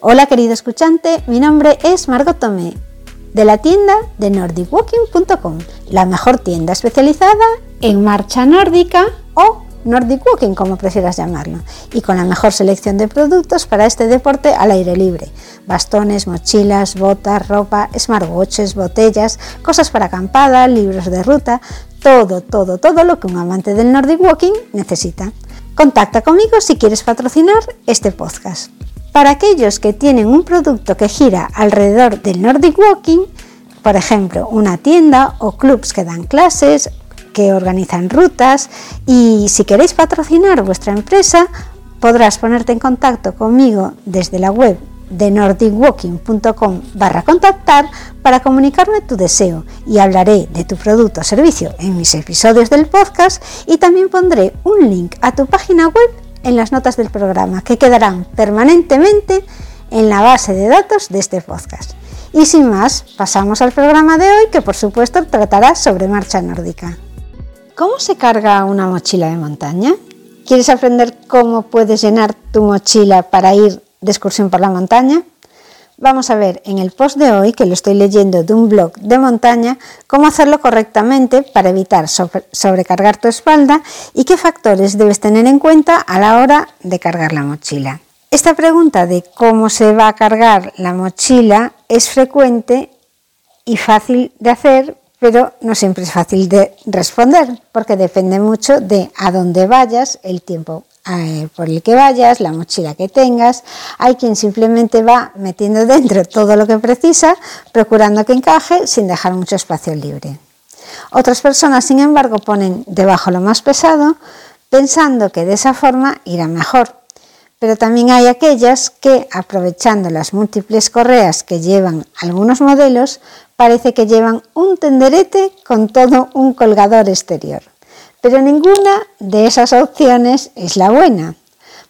Hola querido escuchante, mi nombre es Margot Tomé, de la tienda de nordicwalking.com, la mejor tienda especializada en marcha nórdica o Nordic Walking, como prefieras llamarlo, y con la mejor selección de productos para este deporte al aire libre. Bastones, mochilas, botas, ropa, smartwatches, botellas, cosas para acampada, libros de ruta, todo, todo, todo lo que un amante del Nordic Walking necesita. Contacta conmigo si quieres patrocinar este podcast. Para aquellos que tienen un producto que gira alrededor del Nordic Walking, por ejemplo, una tienda o clubs que dan clases, que organizan rutas y si queréis patrocinar vuestra empresa, podrás ponerte en contacto conmigo desde la web de nordicwalking.com barra contactar para comunicarme tu deseo y hablaré de tu producto o servicio en mis episodios del podcast y también pondré un link a tu página web en las notas del programa que quedarán permanentemente en la base de datos de este podcast. Y sin más, pasamos al programa de hoy que por supuesto tratará sobre marcha nórdica. ¿Cómo se carga una mochila de montaña? ¿Quieres aprender cómo puedes llenar tu mochila para ir de excursión por la montaña? Vamos a ver en el post de hoy, que lo estoy leyendo de un blog de montaña, cómo hacerlo correctamente para evitar sobrecargar tu espalda y qué factores debes tener en cuenta a la hora de cargar la mochila. Esta pregunta de cómo se va a cargar la mochila es frecuente y fácil de hacer, pero no siempre es fácil de responder porque depende mucho de a dónde vayas, el tiempo por el que vayas, la mochila que tengas. Hay quien simplemente va metiendo dentro todo lo que precisa, procurando que encaje sin dejar mucho espacio libre. Otras personas, sin embargo, ponen debajo lo más pesado, pensando que de esa forma irá mejor. Pero también hay aquellas que, aprovechando las múltiples correas que llevan algunos modelos, parece que llevan un tenderete con todo un colgador exterior. Pero ninguna de esas opciones es la buena.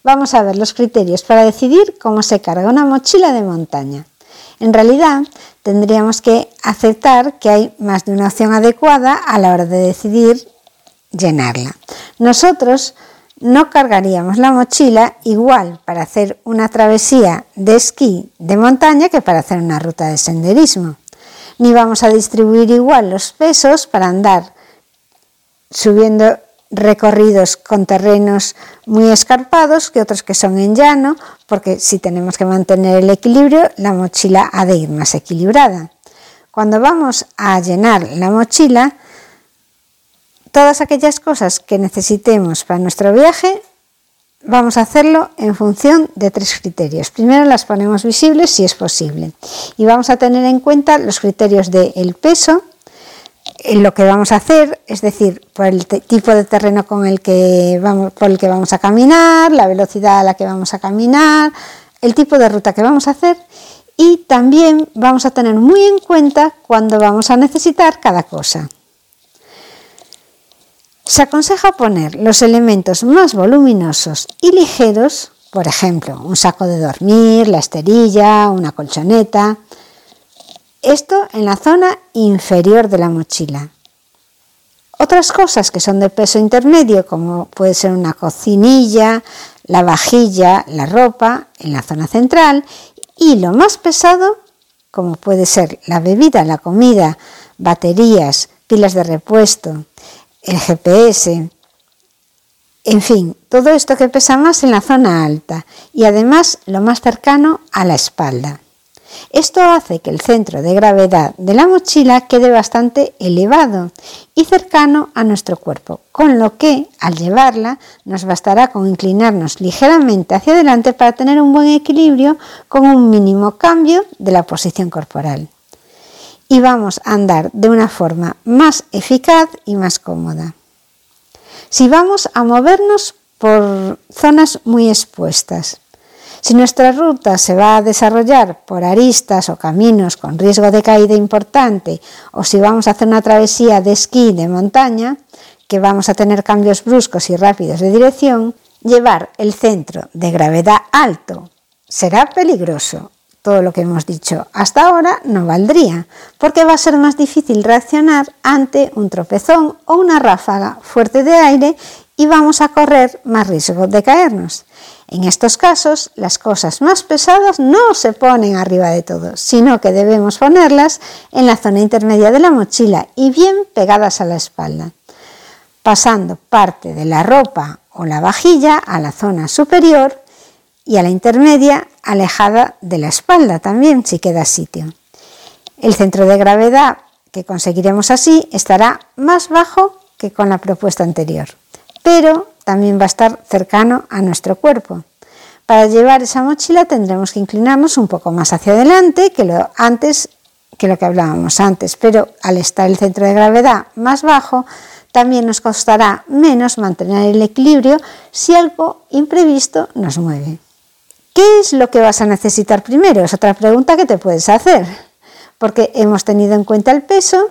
Vamos a ver los criterios para decidir cómo se carga una mochila de montaña. En realidad, tendríamos que aceptar que hay más de una opción adecuada a la hora de decidir llenarla. Nosotros no cargaríamos la mochila igual para hacer una travesía de esquí de montaña que para hacer una ruta de senderismo. Ni vamos a distribuir igual los pesos para andar subiendo recorridos con terrenos muy escarpados que otros que son en llano, porque si tenemos que mantener el equilibrio, la mochila ha de ir más equilibrada. Cuando vamos a llenar la mochila, todas aquellas cosas que necesitemos para nuestro viaje, vamos a hacerlo en función de tres criterios. Primero las ponemos visibles si es posible y vamos a tener en cuenta los criterios del el peso, lo que vamos a hacer, es decir, por el tipo de terreno con el que vamos, por el que vamos a caminar, la velocidad a la que vamos a caminar, el tipo de ruta que vamos a hacer y también vamos a tener muy en cuenta cuando vamos a necesitar cada cosa. Se aconseja poner los elementos más voluminosos y ligeros, por ejemplo, un saco de dormir, la esterilla, una colchoneta, esto en la zona inferior de la mochila. Otras cosas que son de peso intermedio, como puede ser una cocinilla, la vajilla, la ropa, en la zona central. Y lo más pesado, como puede ser la bebida, la comida, baterías, pilas de repuesto, el GPS, en fin, todo esto que pesa más en la zona alta y además lo más cercano a la espalda. Esto hace que el centro de gravedad de la mochila quede bastante elevado y cercano a nuestro cuerpo, con lo que al llevarla nos bastará con inclinarnos ligeramente hacia adelante para tener un buen equilibrio con un mínimo cambio de la posición corporal. Y vamos a andar de una forma más eficaz y más cómoda. Si vamos a movernos por zonas muy expuestas, si nuestra ruta se va a desarrollar por aristas o caminos con riesgo de caída importante, o si vamos a hacer una travesía de esquí de montaña, que vamos a tener cambios bruscos y rápidos de dirección, llevar el centro de gravedad alto será peligroso. Todo lo que hemos dicho hasta ahora no valdría, porque va a ser más difícil reaccionar ante un tropezón o una ráfaga fuerte de aire y vamos a correr más riesgo de caernos. En estos casos, las cosas más pesadas no se ponen arriba de todo, sino que debemos ponerlas en la zona intermedia de la mochila y bien pegadas a la espalda, pasando parte de la ropa o la vajilla a la zona superior y a la intermedia alejada de la espalda también, si queda sitio. El centro de gravedad que conseguiremos así estará más bajo que con la propuesta anterior, pero también va a estar cercano a nuestro cuerpo. Para llevar esa mochila tendremos que inclinarnos un poco más hacia adelante que lo, antes, que, lo que hablábamos antes, pero al estar el centro de gravedad más bajo, también nos costará menos mantener el equilibrio si algo imprevisto nos mueve. ¿Qué es lo que vas a necesitar primero? Es otra pregunta que te puedes hacer, porque hemos tenido en cuenta el peso,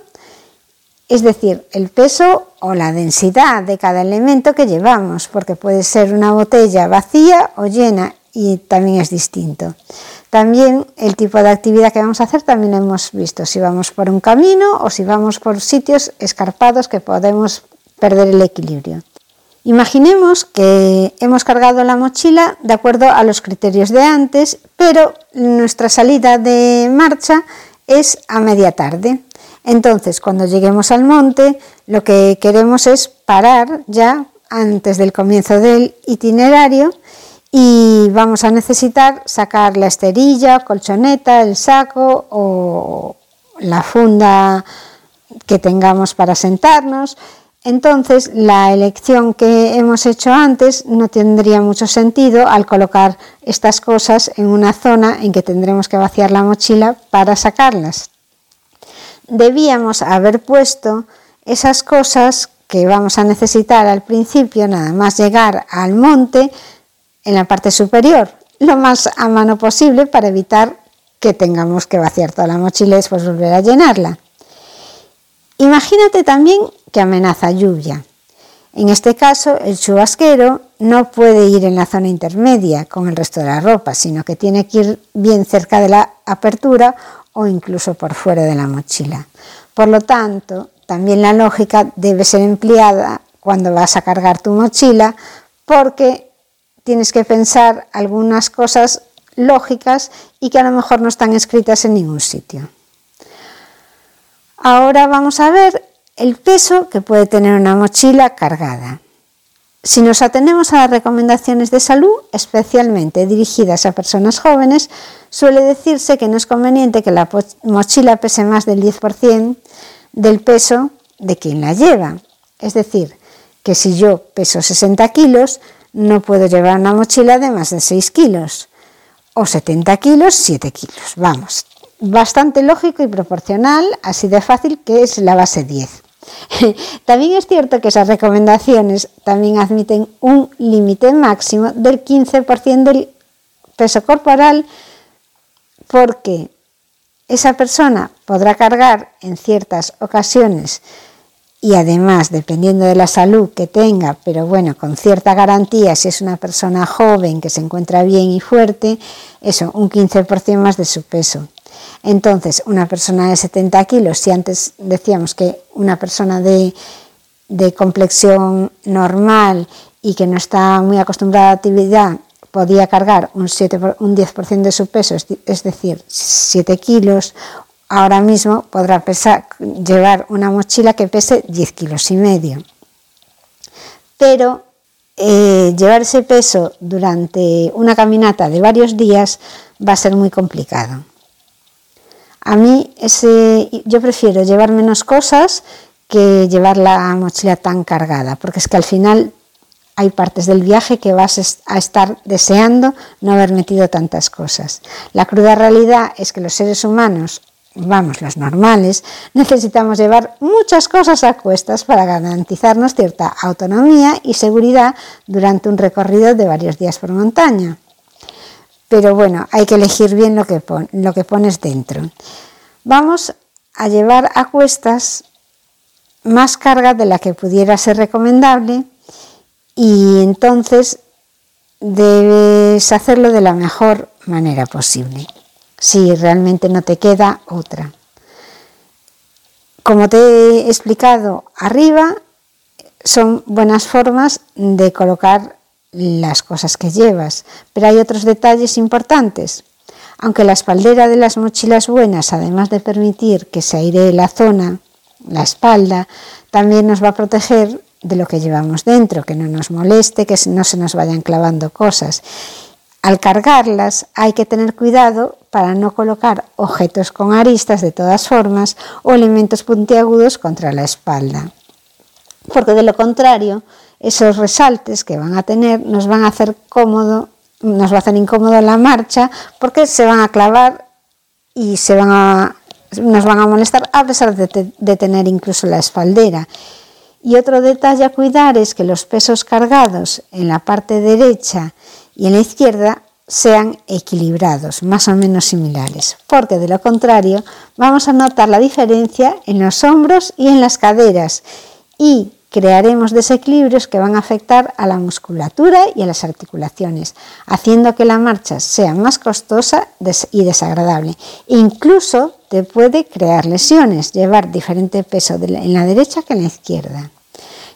es decir, el peso o la densidad de cada elemento que llevamos, porque puede ser una botella vacía o llena y también es distinto. También el tipo de actividad que vamos a hacer también hemos visto, si vamos por un camino o si vamos por sitios escarpados que podemos perder el equilibrio. Imaginemos que hemos cargado la mochila de acuerdo a los criterios de antes, pero nuestra salida de marcha es a media tarde. Entonces, cuando lleguemos al monte, lo que queremos es parar ya antes del comienzo del itinerario y vamos a necesitar sacar la esterilla, colchoneta, el saco o la funda que tengamos para sentarnos. Entonces, la elección que hemos hecho antes no tendría mucho sentido al colocar estas cosas en una zona en que tendremos que vaciar la mochila para sacarlas debíamos haber puesto esas cosas que vamos a necesitar al principio, nada más llegar al monte, en la parte superior, lo más a mano posible para evitar que tengamos que vaciar toda la mochila y después volver a llenarla. Imagínate también que amenaza lluvia. En este caso, el chubasquero no puede ir en la zona intermedia con el resto de la ropa, sino que tiene que ir bien cerca de la apertura o incluso por fuera de la mochila. Por lo tanto, también la lógica debe ser empleada cuando vas a cargar tu mochila porque tienes que pensar algunas cosas lógicas y que a lo mejor no están escritas en ningún sitio. Ahora vamos a ver el peso que puede tener una mochila cargada. Si nos atenemos a las recomendaciones de salud, especialmente dirigidas a personas jóvenes, suele decirse que no es conveniente que la mochila pese más del 10% del peso de quien la lleva. Es decir, que si yo peso 60 kilos, no puedo llevar una mochila de más de 6 kilos. O 70 kilos, 7 kilos. Vamos, bastante lógico y proporcional, así de fácil que es la base 10. También es cierto que esas recomendaciones también admiten un límite máximo del 15% del peso corporal porque esa persona podrá cargar en ciertas ocasiones y además dependiendo de la salud que tenga, pero bueno, con cierta garantía, si es una persona joven que se encuentra bien y fuerte, eso, un 15% más de su peso. Entonces, una persona de 70 kilos, si antes decíamos que una persona de, complexión normal y que no está muy acostumbrada a la actividad podía cargar un, 7, un 10% de su peso, es decir, 7 kilos, ahora mismo podrá llevar una mochila que pese 10 kilos y medio. Pero eh, llevar ese peso durante una caminata de varios días va a ser muy complicado. A mí ese, yo prefiero llevar menos cosas que llevar la mochila tan cargada, porque es que al final hay partes del viaje que vas a estar deseando no haber metido tantas cosas. La cruda realidad es que los seres humanos, vamos, los normales, necesitamos llevar muchas cosas a cuestas para garantizarnos cierta autonomía y seguridad durante un recorrido de varios días por montaña. Pero bueno, hay que elegir bien lo que, pones dentro. Vamos a llevar a cuestas más carga de la que pudiera ser recomendable y entonces debes hacerlo de la mejor manera posible, si realmente no te queda otra. Como te he explicado arriba, son buenas formas de colocar las cosas que llevas, pero hay otros detalles importantes. Aunque la espaldera de las mochilas buenas, además de permitir que se airee la zona, la espalda, también nos va a proteger de lo que llevamos dentro, que no nos moleste, que no se nos vayan clavando cosas. Al cargarlas hay que tener cuidado para no colocar objetos con aristas de todas formas o elementos puntiagudos contra la espalda. Porque de lo contrario, esos resaltes que van a tener nos van a hacer cómodo, nos va a hacer incómodo la marcha porque se van a clavar y se van a, nos van a molestar a pesar de, de tener incluso la espaldera. Y otro detalle a cuidar es que los pesos cargados en la parte derecha y en la izquierda sean equilibrados, más o menos similares, porque de lo contrario vamos a notar la diferencia en los hombros y en las caderas y crearemos desequilibrios que van a afectar a la musculatura y a las articulaciones, haciendo que la marcha sea más costosa y desagradable. Incluso te puede crear lesiones, llevar diferente peso en la derecha que en la izquierda.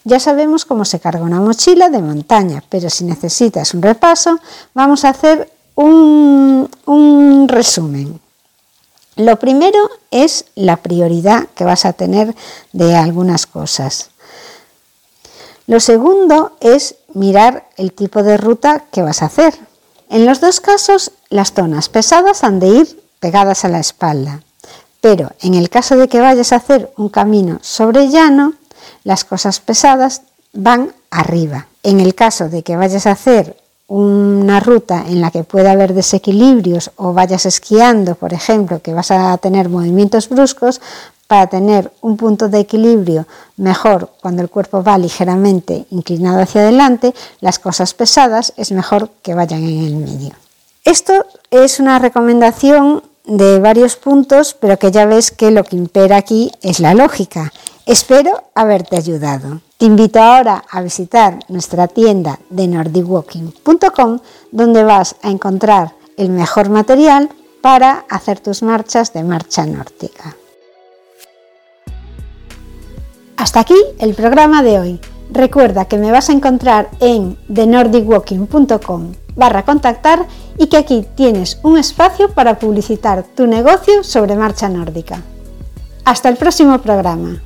Ya sabemos cómo se carga una mochila de montaña, pero si necesitas un repaso, vamos a hacer un, un resumen. Lo primero es la prioridad que vas a tener de algunas cosas. Lo segundo es mirar el tipo de ruta que vas a hacer. En los dos casos, las zonas pesadas han de ir pegadas a la espalda, pero en el caso de que vayas a hacer un camino sobre llano, las cosas pesadas van arriba. En el caso de que vayas a hacer una ruta en la que pueda haber desequilibrios o vayas esquiando, por ejemplo, que vas a tener movimientos bruscos, para tener un punto de equilibrio mejor cuando el cuerpo va ligeramente inclinado hacia adelante, las cosas pesadas es mejor que vayan en el medio. Esto es una recomendación de varios puntos, pero que ya ves que lo que impera aquí es la lógica. Espero haberte ayudado. Te invito ahora a visitar nuestra tienda de nordicwalking.com donde vas a encontrar el mejor material para hacer tus marchas de marcha nórdica. Hasta aquí el programa de hoy. Recuerda que me vas a encontrar en thenordicwalking.com barra contactar y que aquí tienes un espacio para publicitar tu negocio sobre marcha nórdica. Hasta el próximo programa.